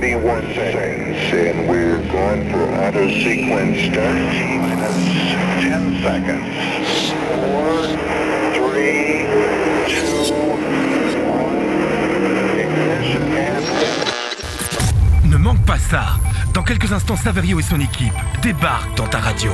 31 seconds, and we're going for sequence start. Minus 10 seconds. 4, 3, 2, 1. Ignition and... Ne manque pas ça. Dans quelques instants, Saverio et son équipe débarquent dans ta radio.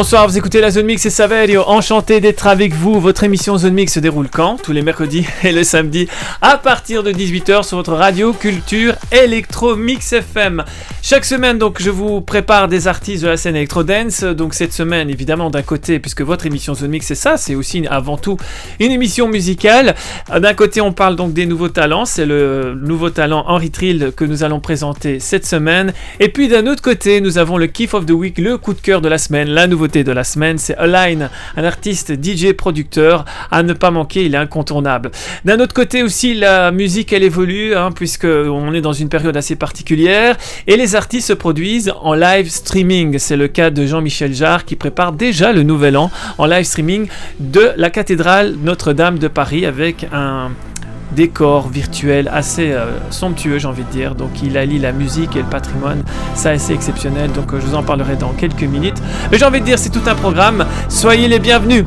Bonsoir, vous écoutez la Zone Mix et Saverio. Enchanté d'être avec vous. Votre émission Zone Mix se déroule quand? Tous les mercredis et le samedi à partir de 18h sur votre radio Culture Electro Mix FM. Chaque semaine, donc, je vous prépare des artistes de la scène Electro Dance. Donc, cette semaine, évidemment, d'un côté, puisque votre émission Zone Mix, c'est ça, c'est aussi avant tout une émission musicale. D'un côté, on parle donc des nouveaux talents. C'est le nouveau talent Henry Trill que nous allons présenter cette semaine. Et puis, d'un autre côté, nous avons le Kiff of the Week, le coup de cœur de la semaine, la nouveauté de la semaine, c'est Align, un artiste DJ producteur à ne pas manquer, il est incontournable. D'un autre côté aussi, la musique elle évolue, hein, puisque on est dans une période assez particulière, et les artistes se produisent en live streaming. C'est le cas de Jean-Michel Jarre qui prépare déjà le nouvel an en live streaming de la cathédrale Notre-Dame de Paris avec un décor virtuel assez euh, somptueux, j'ai envie de dire. Donc il allie la musique et le patrimoine, ça assez exceptionnel. Donc euh, je vous en parlerai dans quelques minutes. Mais j'ai envie de dire, c'est tout un programme. Soyez les bienvenus.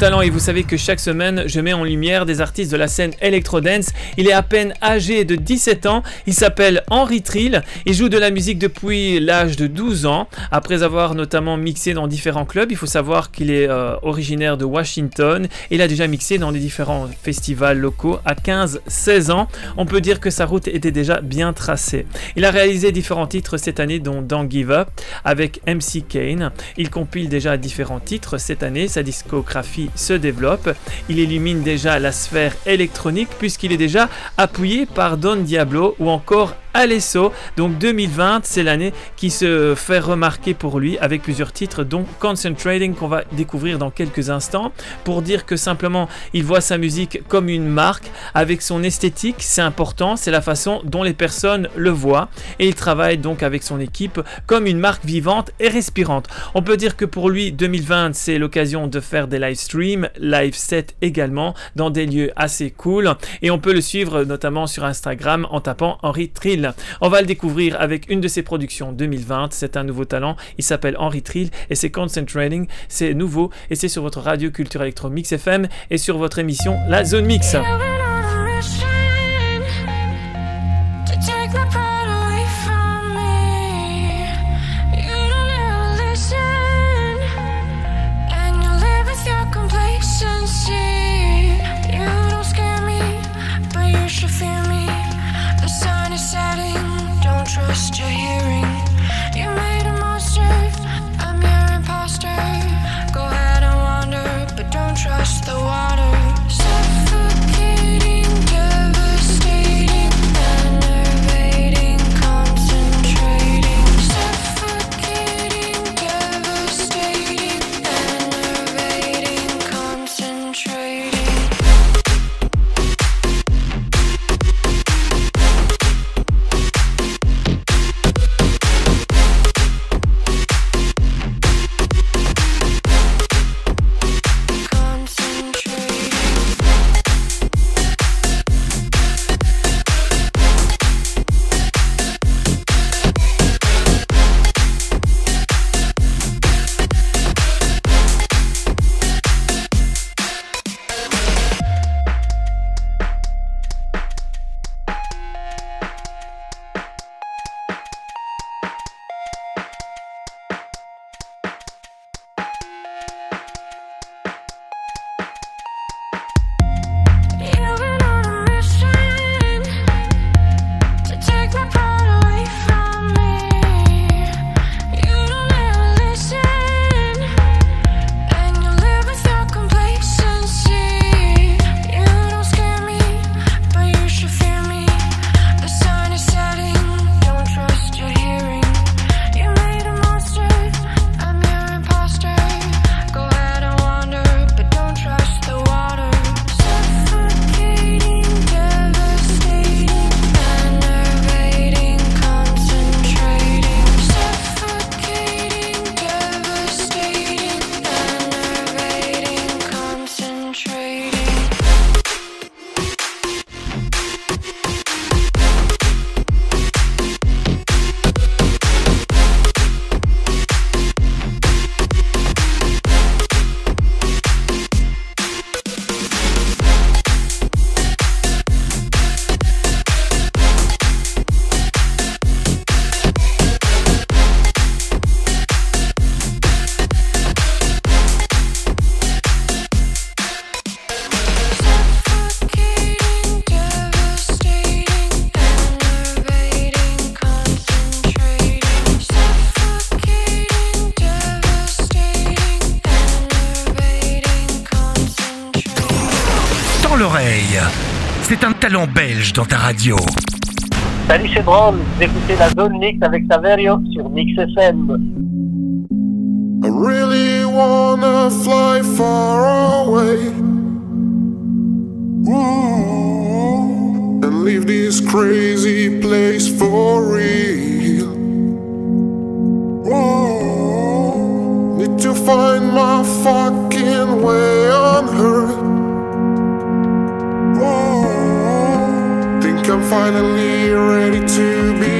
Les talents et vous savez que chaque semaine je mets en lumière des artistes de la scène electro-dance. Il est à peine âgé de 17 ans, il s'appelle Henry Trill, il joue de la musique depuis l'âge de 12 ans, après avoir notamment mixé dans différents clubs. Il faut savoir qu'il est euh, originaire de Washington, il a déjà mixé dans des différents festivals locaux à 15-16 ans. On peut dire que sa route était déjà bien tracée. Il a réalisé différents titres cette année dont Don't Give Up avec MC Kane. Il compile déjà différents titres cette année, sa disco se développe. Il illumine déjà la sphère électronique puisqu'il est déjà appuyé par Don Diablo ou encore Alesso. Donc 2020, c'est l'année qui se fait remarquer pour lui avec plusieurs titres, dont Concentrating qu'on va découvrir dans quelques instants. Pour dire que simplement, il voit sa musique comme une marque avec son esthétique, c'est important, c'est la façon dont les personnes le voient. Et il travaille donc avec son équipe comme une marque vivante et respirante. On peut dire que pour lui, 2020, c'est l'occasion de faire des live streams, live sets également, dans des lieux assez cool. Et on peut le suivre notamment sur Instagram en tapant Henry Trill on va le découvrir avec une de ses productions 2020. C'est un nouveau talent. Il s'appelle Henry Trill et c'est Concentrating. C'est nouveau et c'est sur votre radio Culture Electro Mix FM et sur votre émission La Zone Mix. Talent belge dans ta radio. Salut c'est Bron, vous écoutez la zone mix avec Saverio sur Mix FM. I really wanna fly far away Ooh, and leave this crazy place for real. Ooh, need to find my fucking way on earth. I'm finally ready to be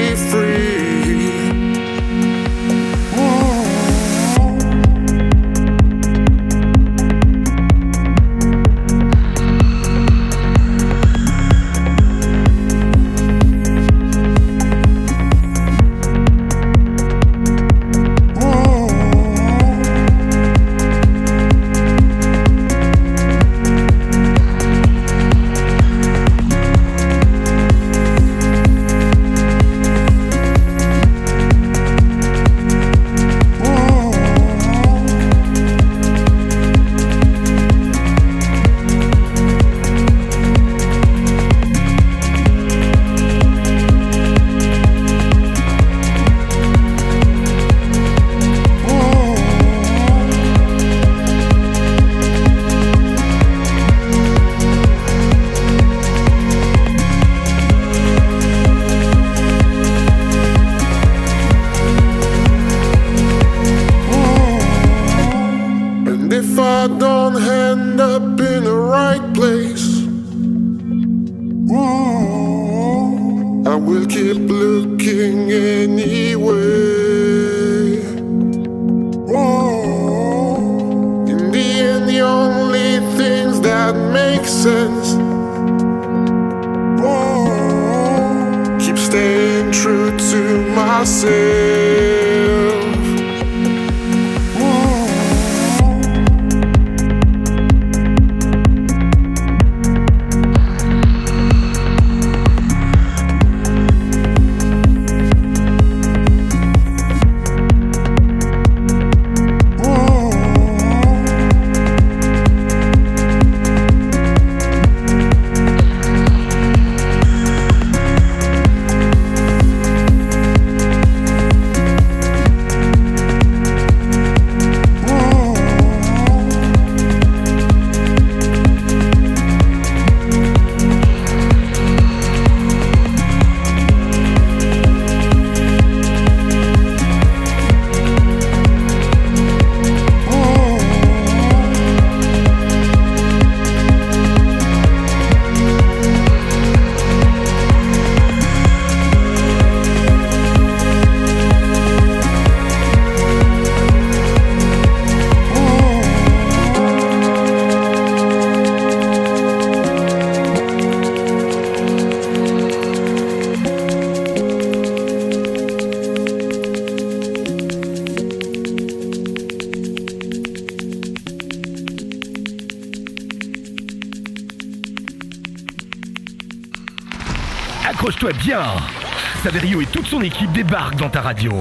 Saverio et toute son équipe débarquent dans ta radio.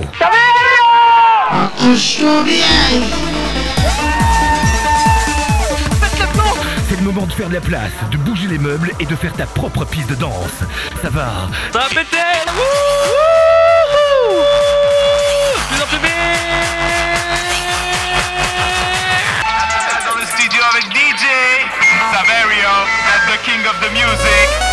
C'est le moment de faire de la place, de bouger les meubles et de faire ta propre piste de danse. Ça va Ça va péter Wouhou Plus en plus vite Dans le studio avec DJ Saverio, that's the king of the music.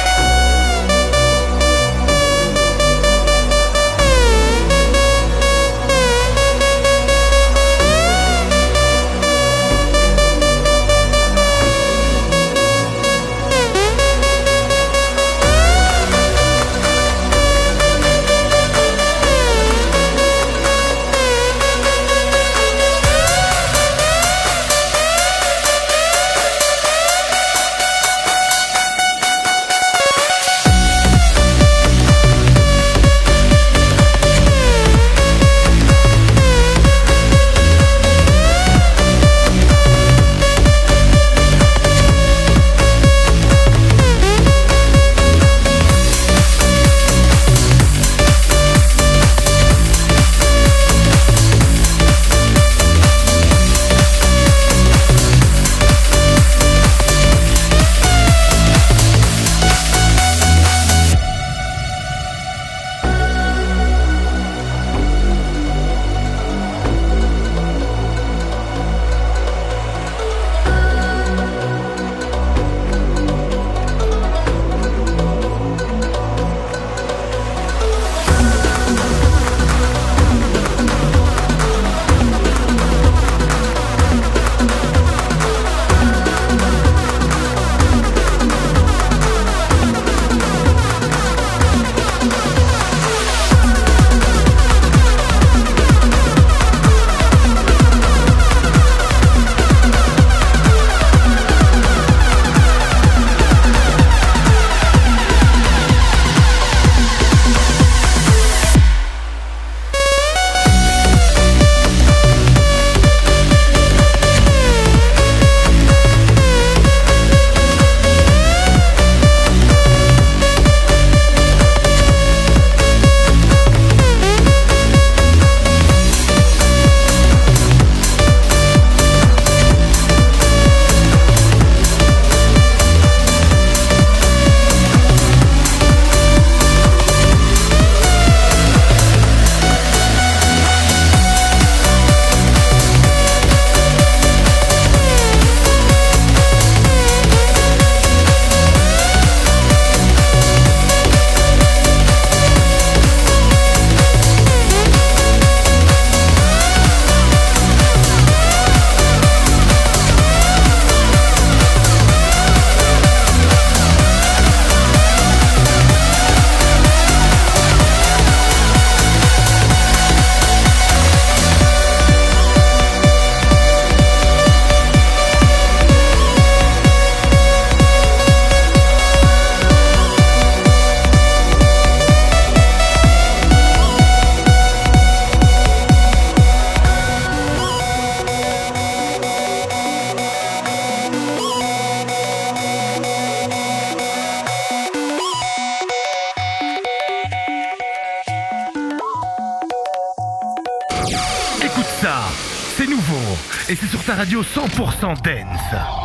radio 100% dance.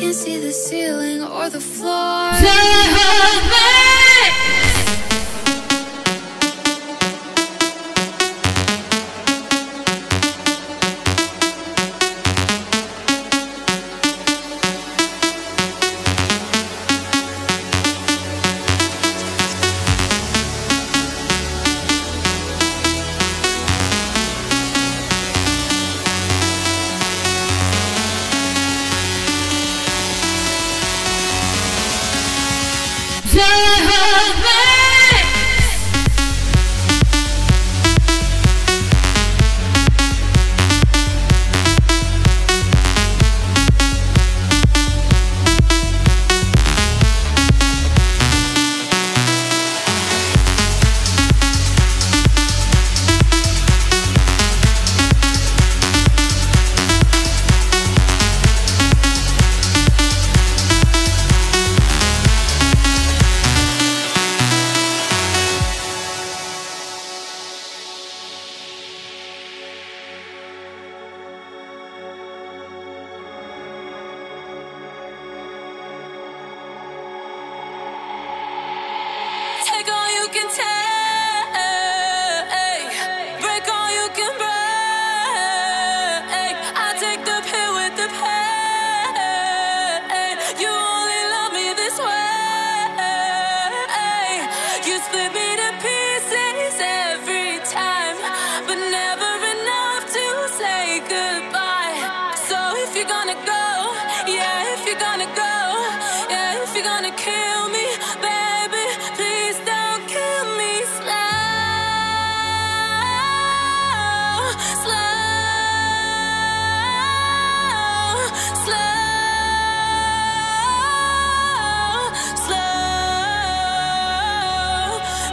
can't see the ceiling or the floor.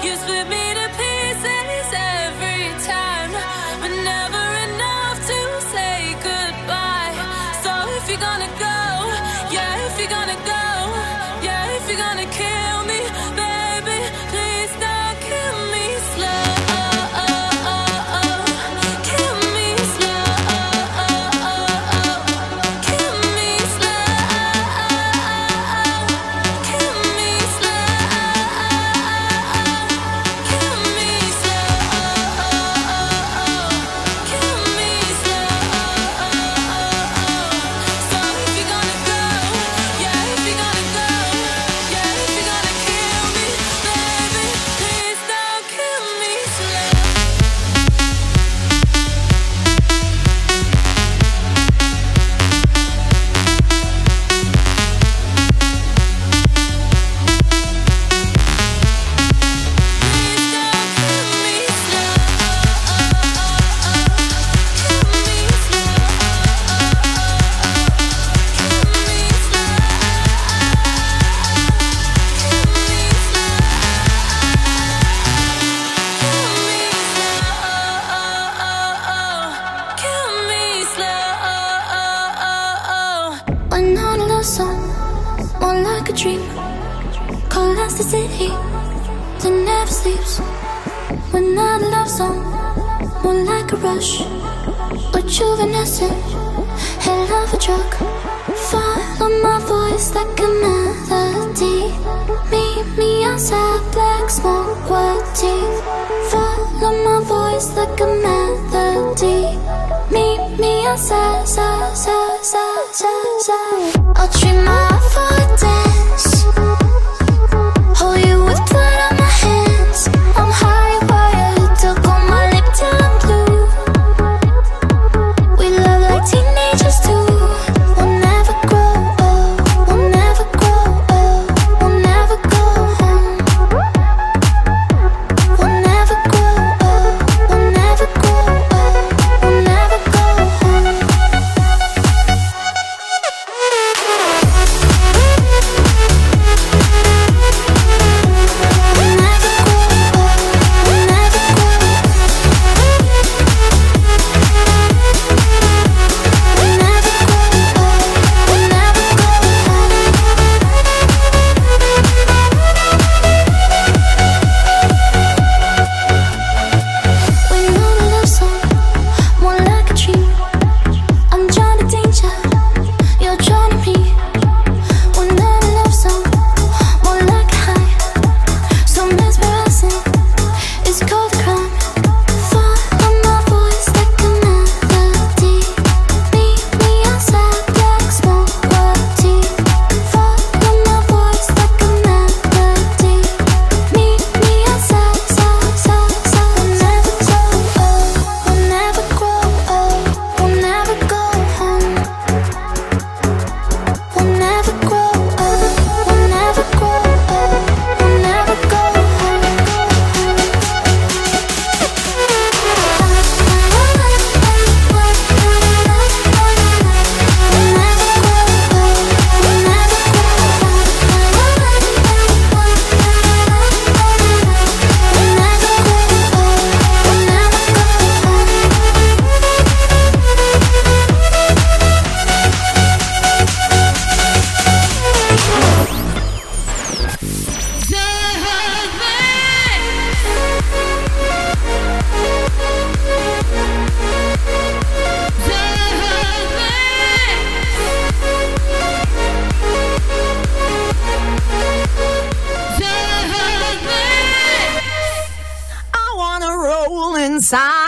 you split me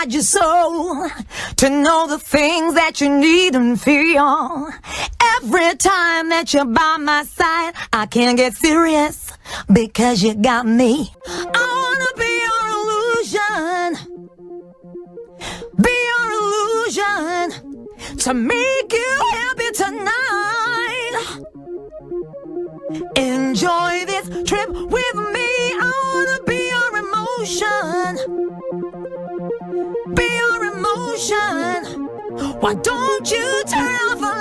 your soul to know the things that you need and feel. Every time that you're by my side, I can't get serious because you got me. I wanna be your illusion. Be your illusion to make you happy tonight. Enjoy this trip with me. I wanna be your emotion pure emotion. Why don't you turn off the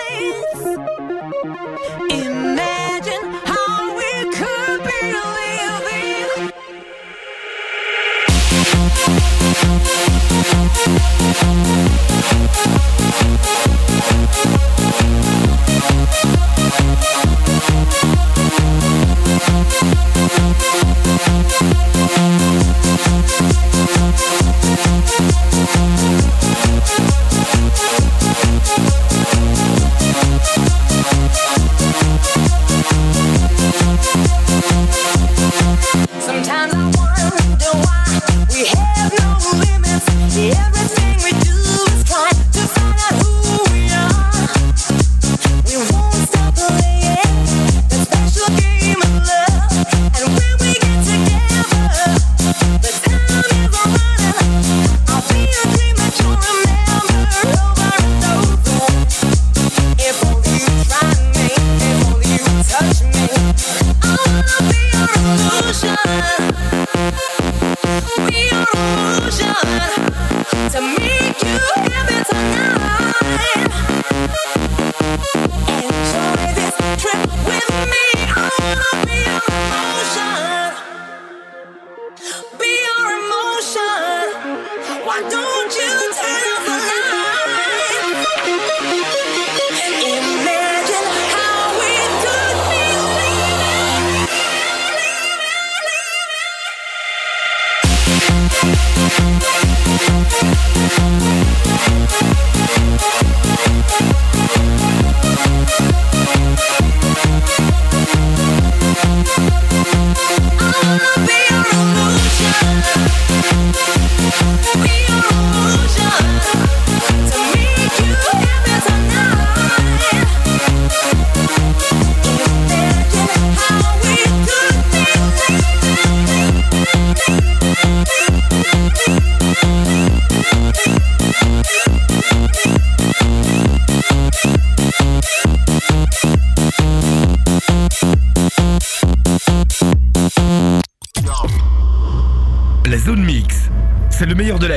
lights? Imagine how we could be living.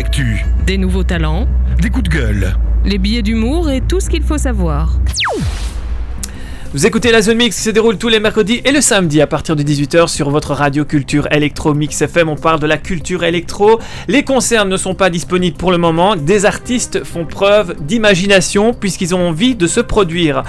L'actu, Des nouveaux talents, des coups de gueule. les billets d'humour et tout ce qu'il faut savoir. Vous écoutez la Zone Mix qui se déroule tous les mercredis et le samedi à partir de 18h sur votre radio culture électro Mix FM. On parle de la culture électro. Les concerts ne sont pas disponibles pour le moment. Des artistes font preuve d'imagination puisqu'ils ont envie de se produire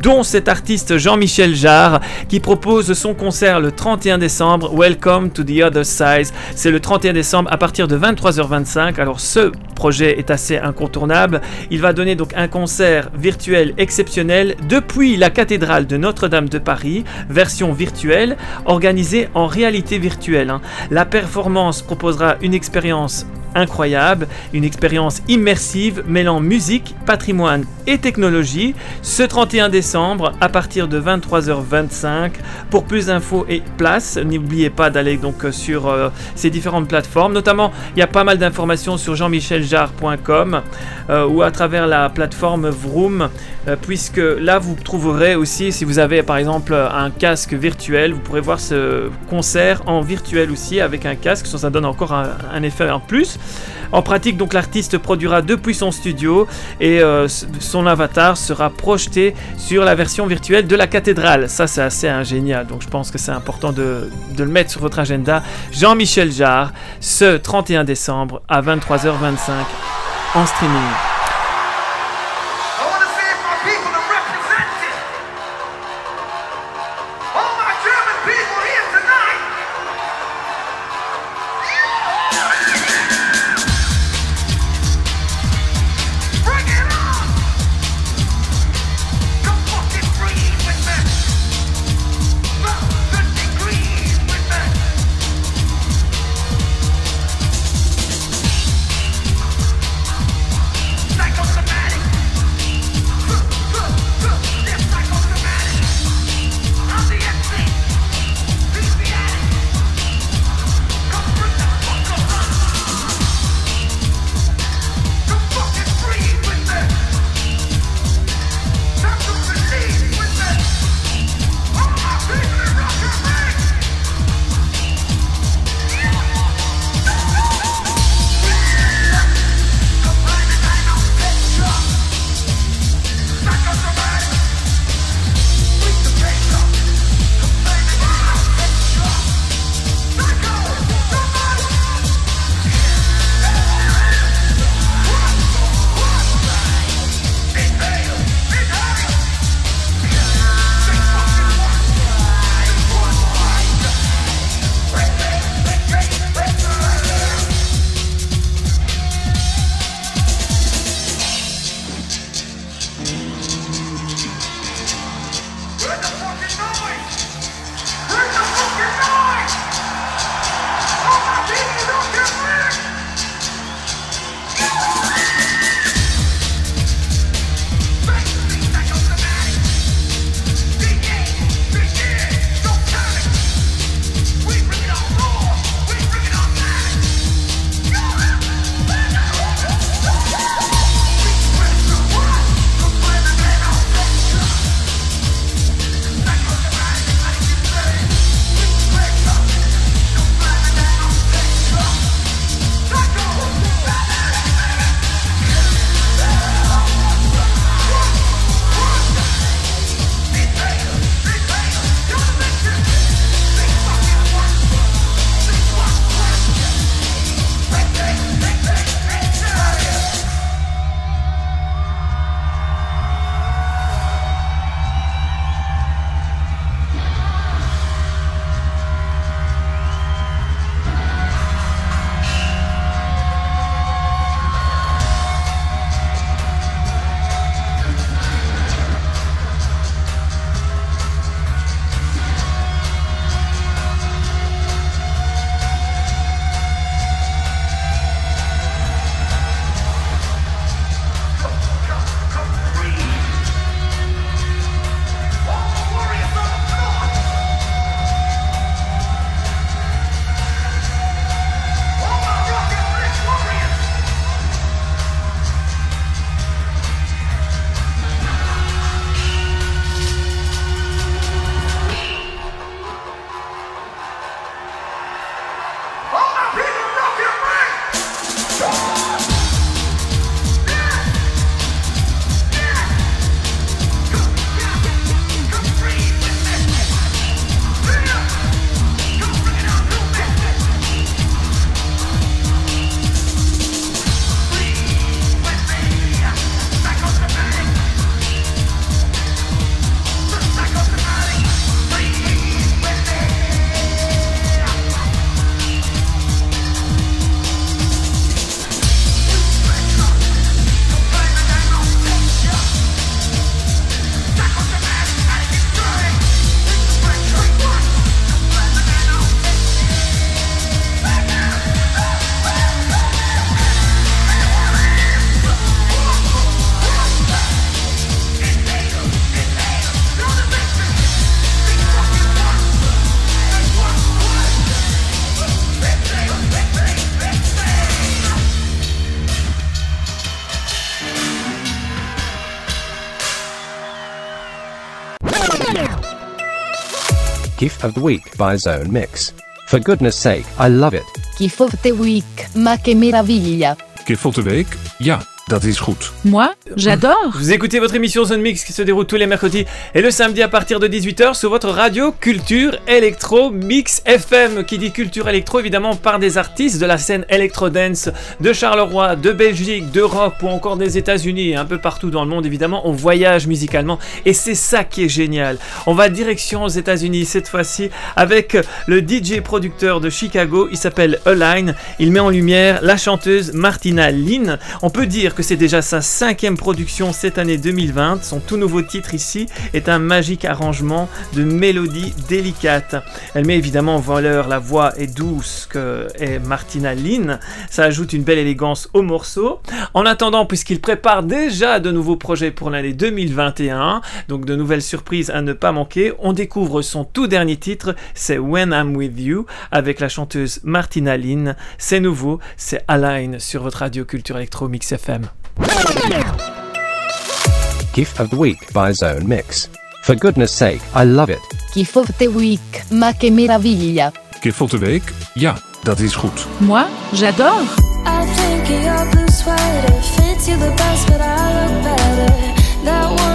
dont cet artiste Jean-Michel Jarre qui propose son concert le 31 décembre Welcome to the Other Side. C'est le 31 décembre à partir de 23h25. Alors ce projet est assez incontournable. Il va donner donc un concert virtuel exceptionnel depuis la cathédrale de Notre-Dame de Paris, version virtuelle, organisée en réalité virtuelle. hein. La performance proposera une expérience incroyable, une expérience immersive mêlant musique, patrimoine et technologie ce 31 décembre à partir de 23h25. Pour plus d'infos et places, n'oubliez pas d'aller donc euh, sur euh, ces différentes plateformes. Notamment, il y a pas mal d'informations sur jean-micheljarre.com euh, ou à travers la plateforme Vroom, puisque là vous trouverez aussi, si vous avez par exemple un casque virtuel, vous pourrez voir ce concert en virtuel aussi avec un casque, ça, ça donne encore un effet en plus. En pratique, donc l'artiste produira depuis son studio et euh, son avatar sera projeté sur la version virtuelle de la cathédrale. Ça, c'est assez ingénial, donc je pense que c'est important de le mettre sur votre agenda. Jean-Michel Jarre, ce 31 décembre à 23h25 en streaming. Of the Week by Zone Mix. For goodness sake, I love it. Gift of the Week, ma che meraviglia. Gift of the Week? Ja, dat is goed. Moi, j'adore. Vous écoutez votre émission Zone Mix qui se déroule tous les mercredis et le samedi à partir de 18h sur votre radio Culture Electro Mix FM qui dit culture électro évidemment par des artistes de la scène Electro Dance de Charleroi, de Belgique, d'Europe ou encore des États-Unis et un peu partout dans le monde évidemment. On voyage musicalement et c'est ça qui est génial. On va direction aux États-Unis cette fois-ci avec le DJ producteur de Chicago. Il s'appelle Align. Il met en lumière la chanteuse Martina Lynn. On peut dire que c'est déjà sa cinquième production cette année 2020. Son tout nouveau titre ici est un magique arrangement de mélodies délicates. Elle met évidemment en valeur la voix et douce que est Martina Lynn. Ça ajoute une belle élégance au morceau. En attendant, puisqu'il prépare déjà de nouveaux projets pour l'année 2021, donc de nouvelles surprises à ne pas manquer, on découvre son tout dernier titre, c'est When I'm With You, avec la chanteuse Martina Lynn. C'est nouveau, c'est Align sur votre radio Culture Electro Mix FM. Gift of the Week by Zone Mix. For goodness sake, I love it. Gift of the Week, ma che meraviglia. Gift of the Week? Ja, dat is goed. Moi, j'adore. I think your blue sweater fits you the best, but I look better. That one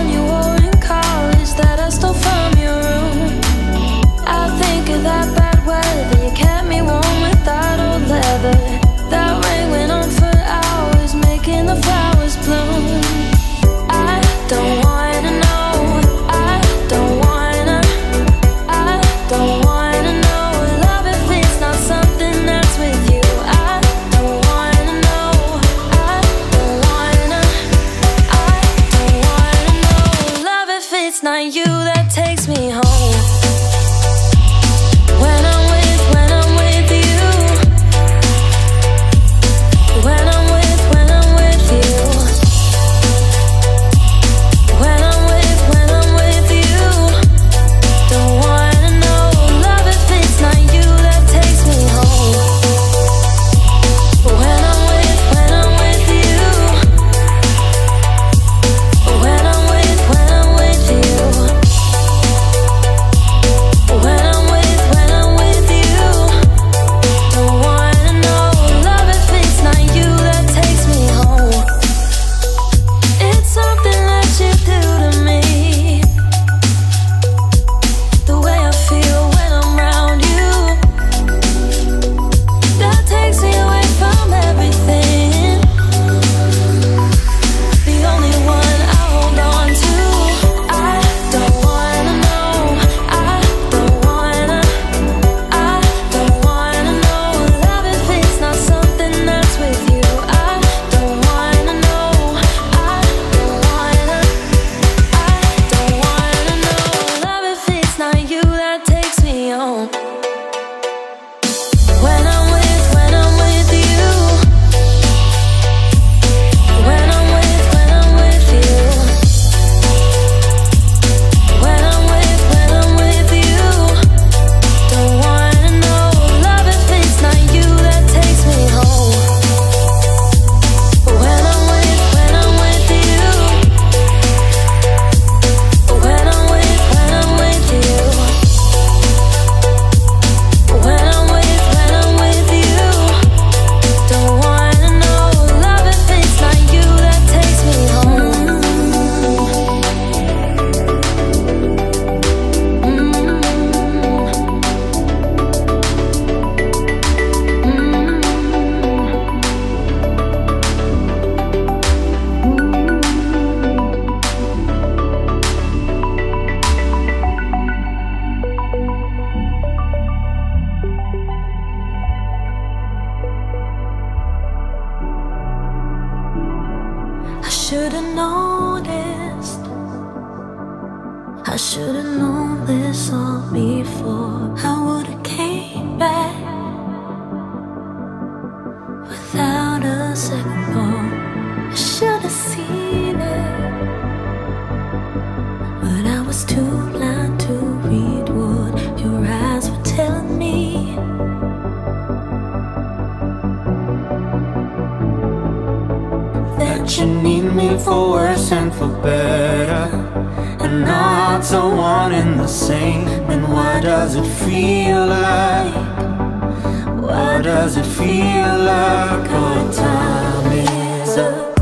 does it feel like our time is up?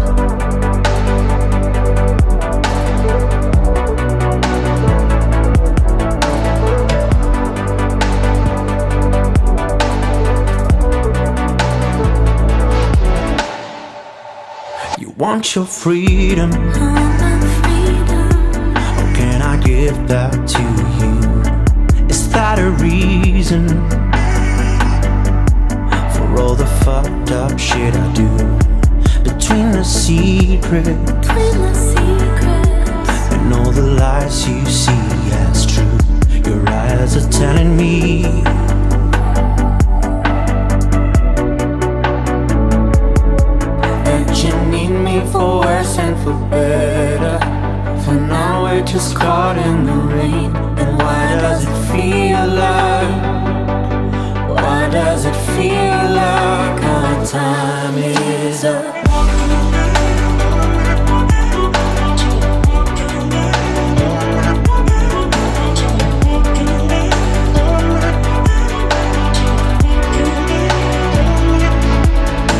You want your freedom. How can I give that to you? Is that a reason all the fucked up shit I do? Between the secret and all the lies you see as true, your eyes are telling me. that you need me for worse and for better. For now we're just caught in the rain. And why does it feel like? Does it feel like our time is up?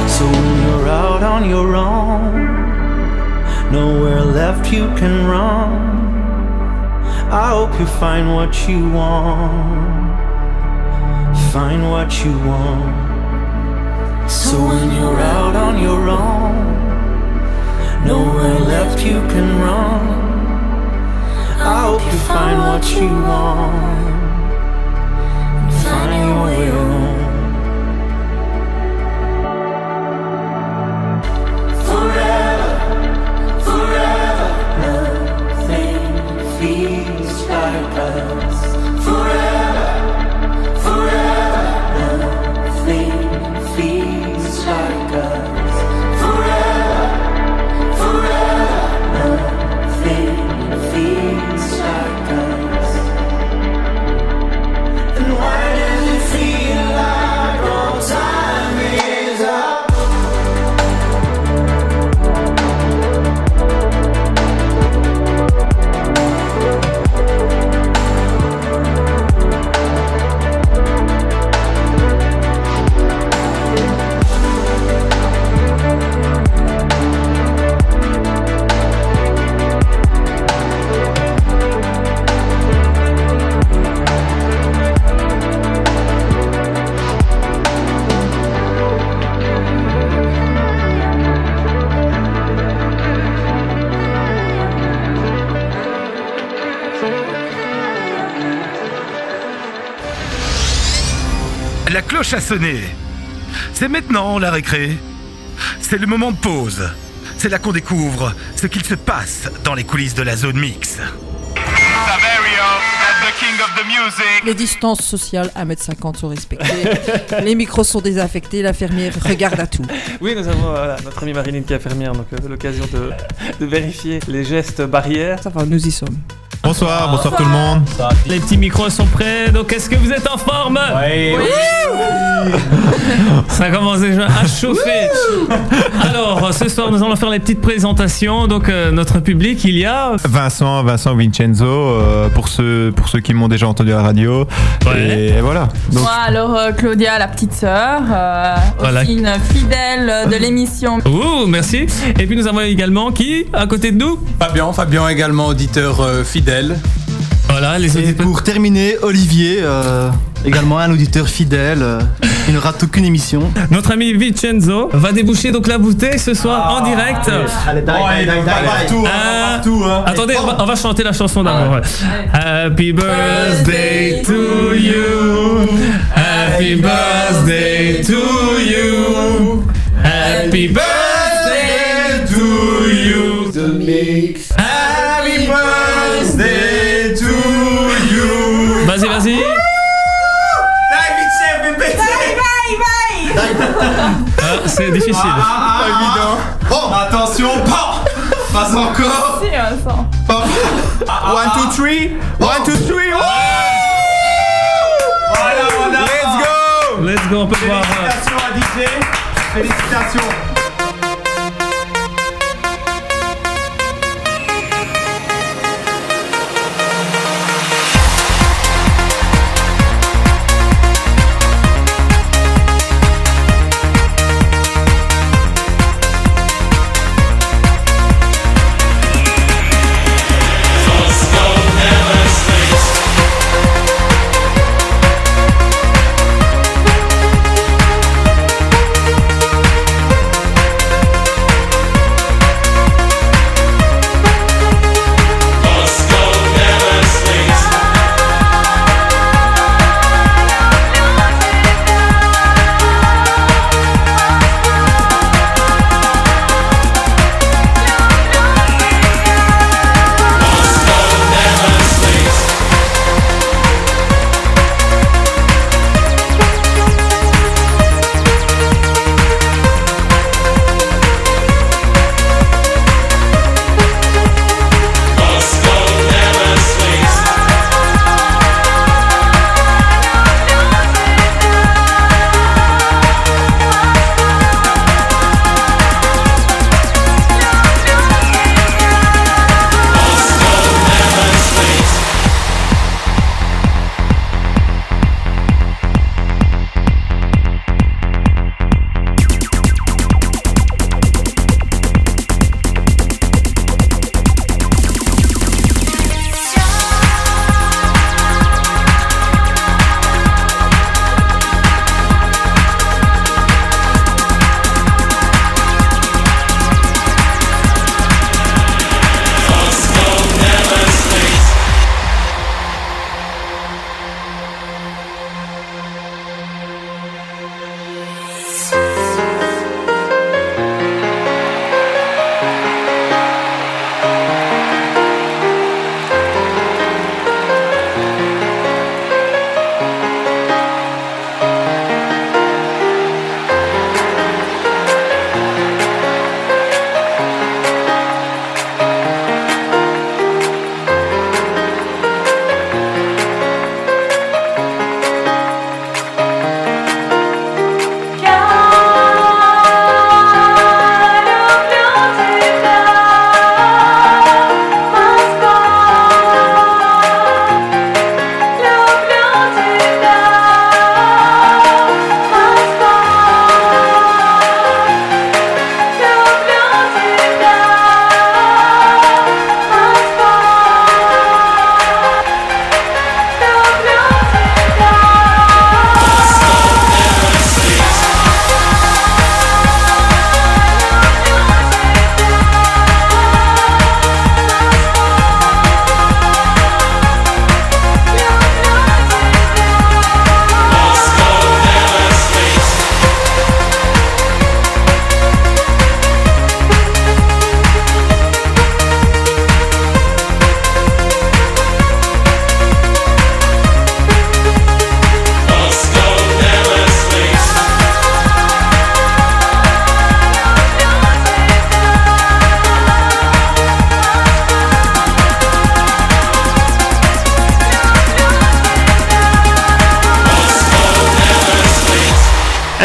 So you're out on your own, nowhere left you can run. I hope you find what you want. Find what you want. So when you're out on your own, nowhere left you can run. I hope you find what you want. Find your way home. Forever, forever, nothing feels like us. C'est maintenant la récré. C'est le moment de pause. C'est là qu'on découvre ce qu'il se passe dans les coulisses de la zone mix. Saverio, as the king of the music. Les distances sociales 1m50 sont respectées. les micros sont désaffectés. La fermière regarde à tout. Oui, nous avons voilà, notre amie Marilyn qui est infirmière, donc euh, l'occasion de, de vérifier les gestes barrières. Ça va, nous y sommes. Bonsoir, bonsoir tout le monde. Les petits micros sont prêts, donc est-ce que vous êtes en forme Oui. Ça commence déjà à chauffer. Alors, ce soir, nous allons faire les petites présentations. Donc, euh, notre public, il y a. Vincent, Vincent Vincenzo, euh, pour ceux pour ceux qui m'ont déjà entendu à la radio. Et voilà. Donc, Moi, alors euh, Claudia, la petite sœur, euh, Voilà. aussi une fidèle de l'émission. Ouh, merci. Et puis, nous avons également qui à côté de nous? Fabien, Fabien également auditeur euh, fidèle. Voilà, les Et pour terminer, Olivier, euh, également un auditeur fidèle, euh, qui ne rate aucune émission. Notre ami Vincenzo va déboucher donc la bouteille ce soir en direct. Allez, die. Euh, Attendez, on va, on va chanter la chanson d'abord. ouais. Happy birthday to you. Happy birthday to you. Happy birthday to you. The mix. C'est difficile. Ah, ah, évident. Oh, attention, pas, pas encore. Si, Vincent. One, two, three. One, two, three. Voilà, voilà. Let's go. Let's go, on peut voir. Félicitations à DJ. Félicitations.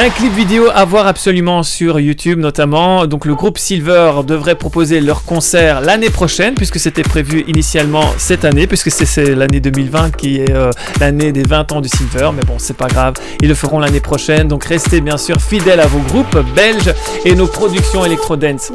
Un clip vidéo à voir absolument sur YouTube notamment. Donc le groupe Silver devrait proposer leur concert l'année prochaine puisque c'était prévu initialement cette année puisque c'est- l'année 2020 qui est euh, l'année des 20 ans du Silver. Mais bon, c'est pas grave, ils le feront l'année prochaine. Donc restez bien sûr fidèles à vos groupes belges et nos productions électro dance.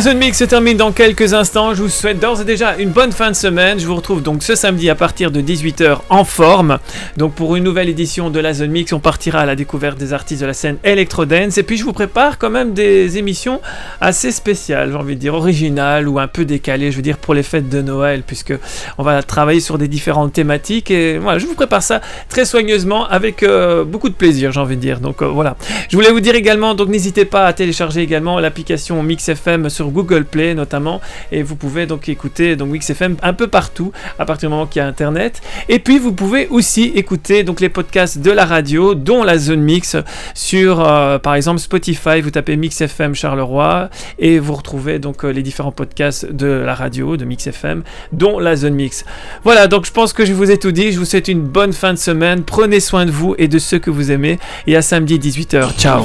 Zone mix se termine dans quelques instants. Je vous souhaite d'ores et déjà une bonne fin de semaine. Je vous retrouve donc ce samedi à partir de 18h en forme. Donc pour une nouvelle édition de la zone mix, on partira à la découverte des artistes de la scène electro dance. Et puis je vous prépare quand même des émissions assez spéciales, j'ai envie de dire originales ou un peu décalées. Je veux dire pour les fêtes de Noël, puisque on va travailler sur des différentes thématiques. Et voilà, je vous prépare ça très soigneusement avec euh, beaucoup de plaisir, j'ai envie de dire. Donc euh, voilà. Je voulais vous dire également, donc n'hésitez pas à télécharger également l'application Mix FM sur Google Play notamment, et vous pouvez donc écouter donc Mix FM un peu partout à partir du moment qu'il y a Internet. Et puis vous pouvez aussi écouter donc les podcasts de la radio, dont la zone mix sur euh, par exemple Spotify. Vous tapez Mix FM Charleroi et vous retrouvez donc euh, les différents podcasts de la radio de Mix FM, dont la zone mix. Voilà, donc je pense que je vous ai tout dit. Je vous souhaite une bonne fin de semaine. Prenez soin de vous et de ceux que vous aimez. Et à samedi 18h. Ciao.